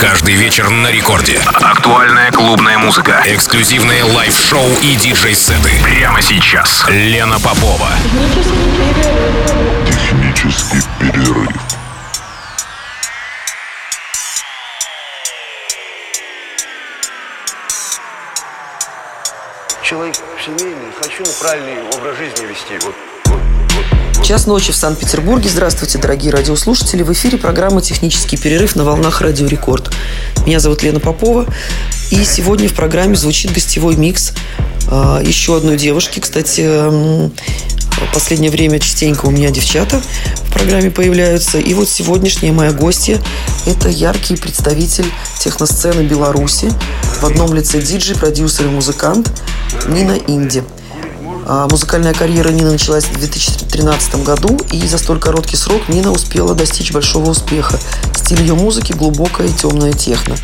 Каждый вечер на рекорде. Актуальная клубная музыка, эксклюзивные лайв-шоу и диджей-сеты. Прямо сейчас. Лена Попова. Технический перерыв. Человек семейный, хочу правильный образ жизни вести. Вот Час ночи в Санкт-Петербурге. Здравствуйте, дорогие радиослушатели. В эфире программа «Технический перерыв» на волнах «Радио Рекорд». Меня зовут Лена Попова. И сегодня в программе звучит гостевой микс а, еще одной девушки. Кстати, в последнее время частенько у меня девчата в программе появляются. И вот сегодняшняя моя гостья – это яркий представитель техносцены Беларуси в одном лице диджей, продюсер и музыкант Нина Инди – музыкальная карьера Нины началась в 2013 году, и за столь короткий срок Нина успела достичь большого успеха. Стиль ее музыки глубокая и темная техно.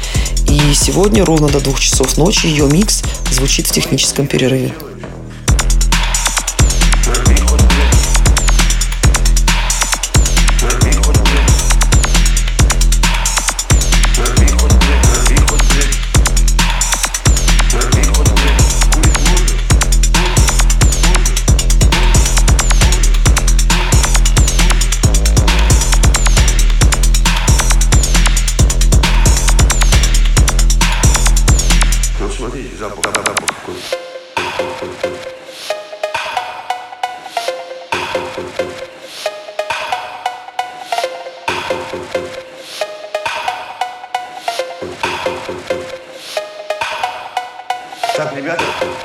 И сегодня ровно до двух часов ночи ее микс звучит в техническом перерыве.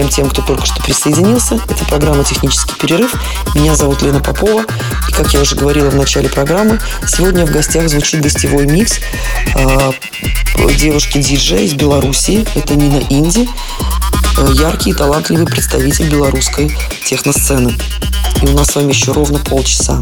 Всем тем, кто только что присоединился. Это программа «Технический перерыв». Меня зовут Лена Попова. И, как я уже говорила в начале программы, сегодня в гостях звучит гостевой микс э, девушки-диджей из Беларуси. Это Нина Инди. Э, яркий и талантливый представитель белорусской техносцены. И у нас с вами еще ровно полчаса.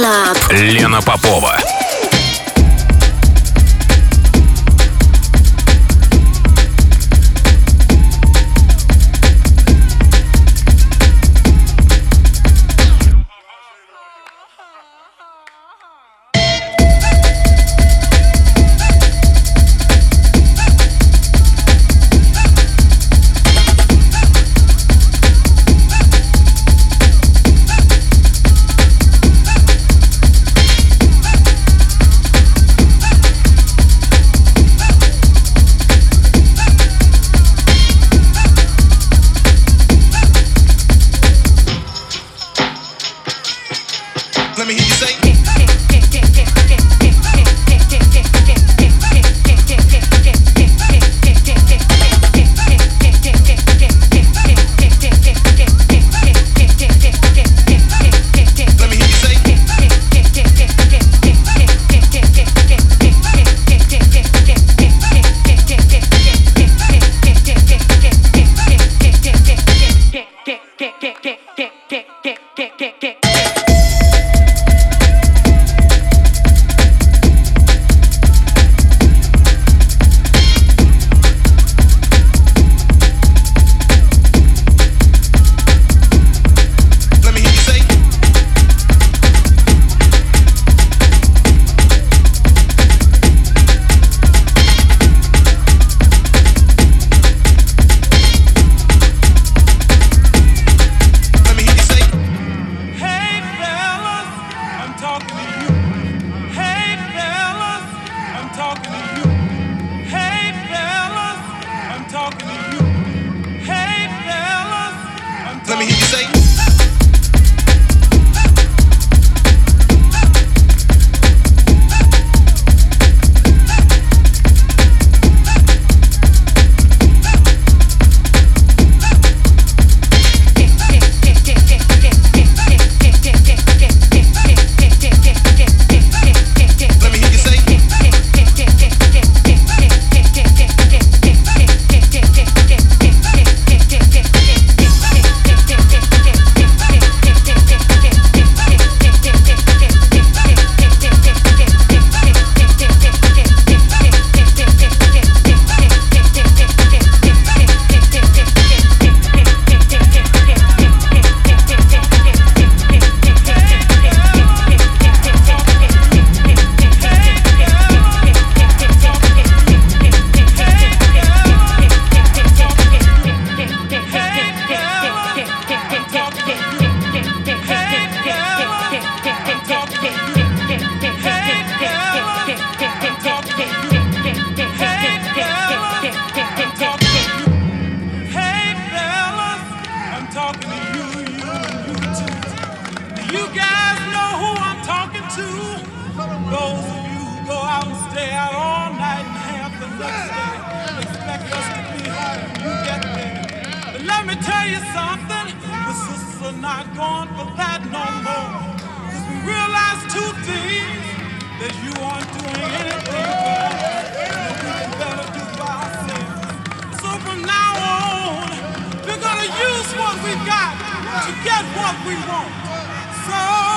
Club. Лена Попова. not going for that no more. Cause we realize two things, that you aren't doing anything for us. And we better do for ourselves. So from now on, we're gonna use what we got to get what we want. So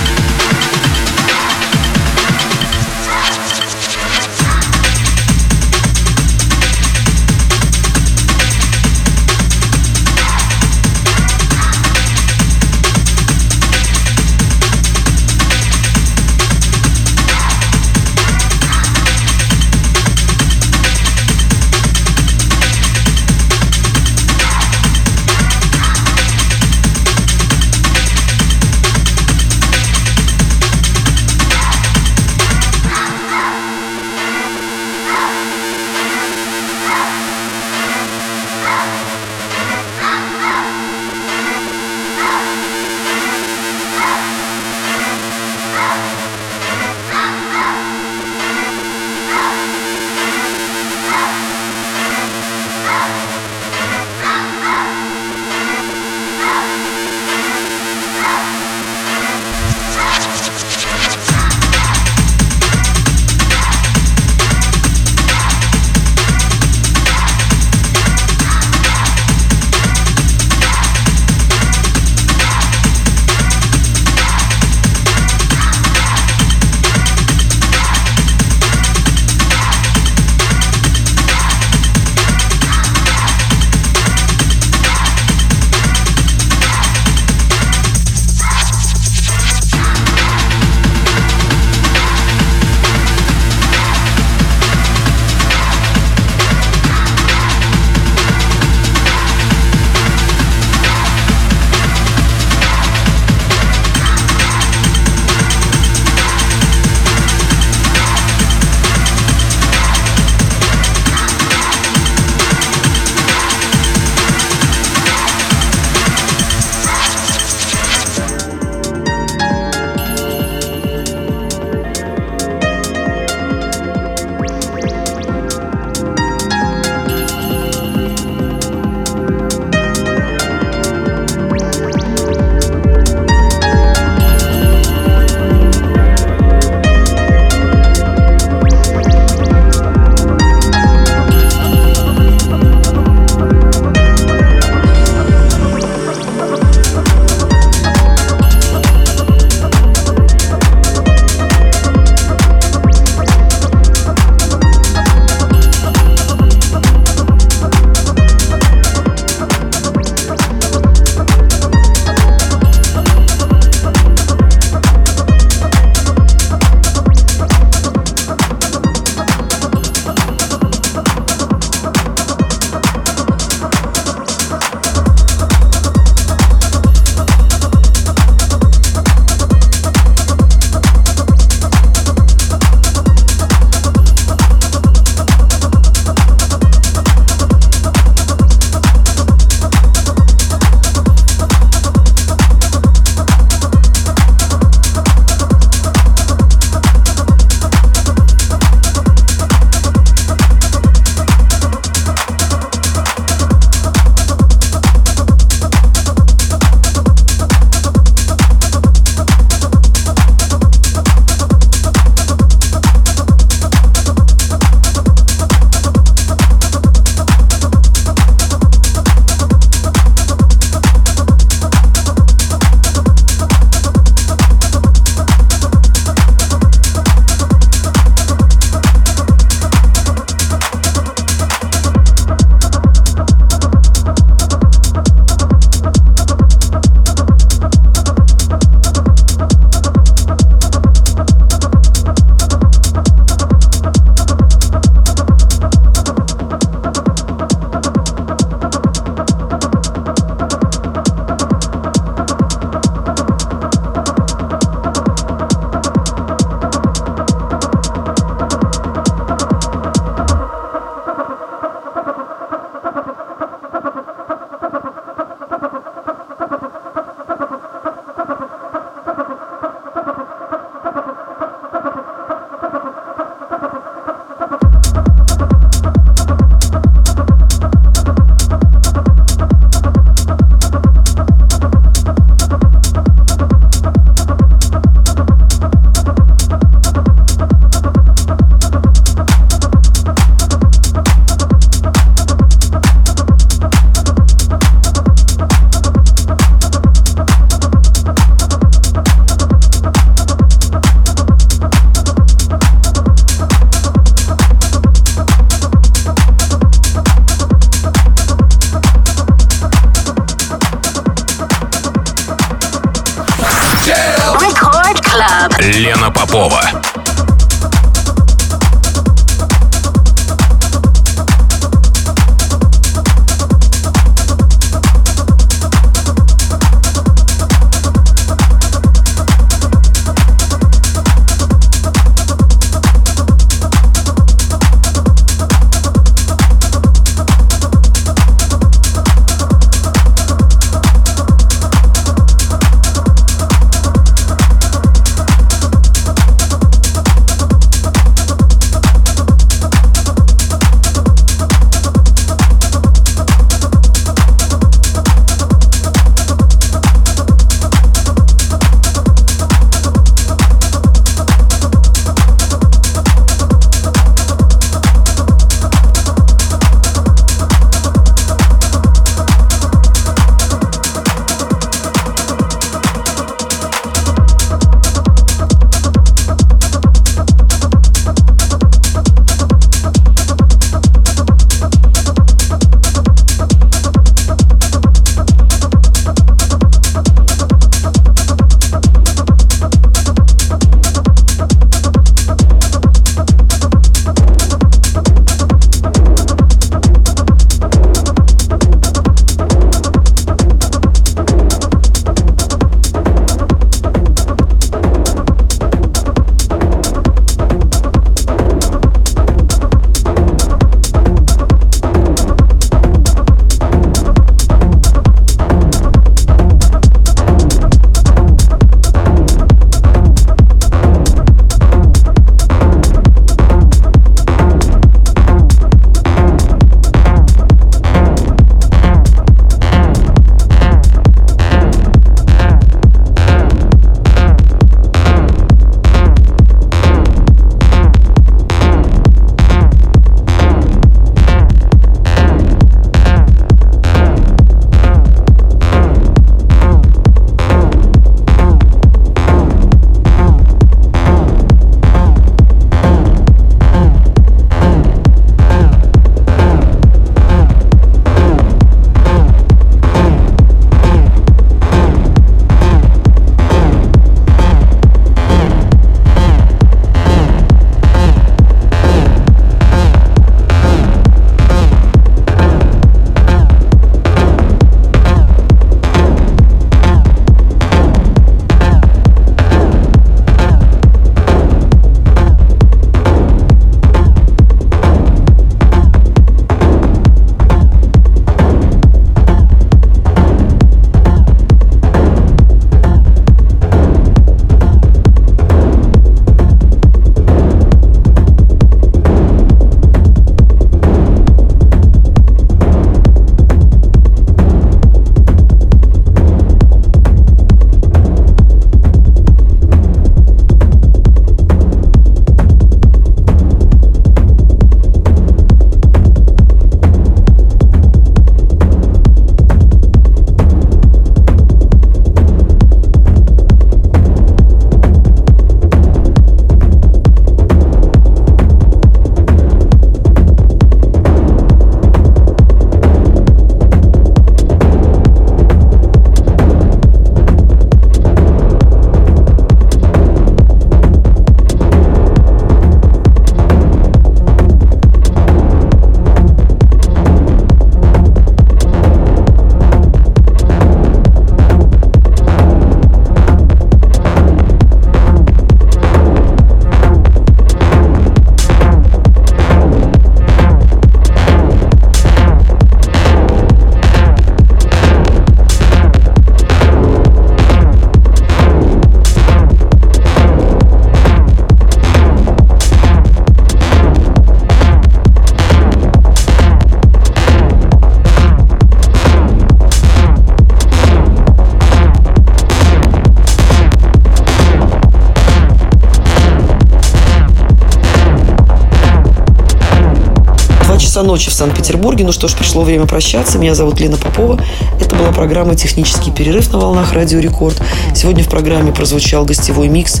ночи в Санкт-Петербурге. Ну что ж, пришло время прощаться. Меня зовут Лена Попова. Это была программа «Технический перерыв» на волнах Радио Рекорд. Сегодня в программе прозвучал гостевой микс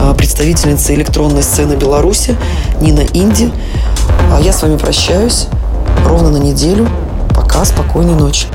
а, представительницы электронной сцены Беларуси Нина Инди. А я с вами прощаюсь ровно на неделю. Пока, спокойной ночи.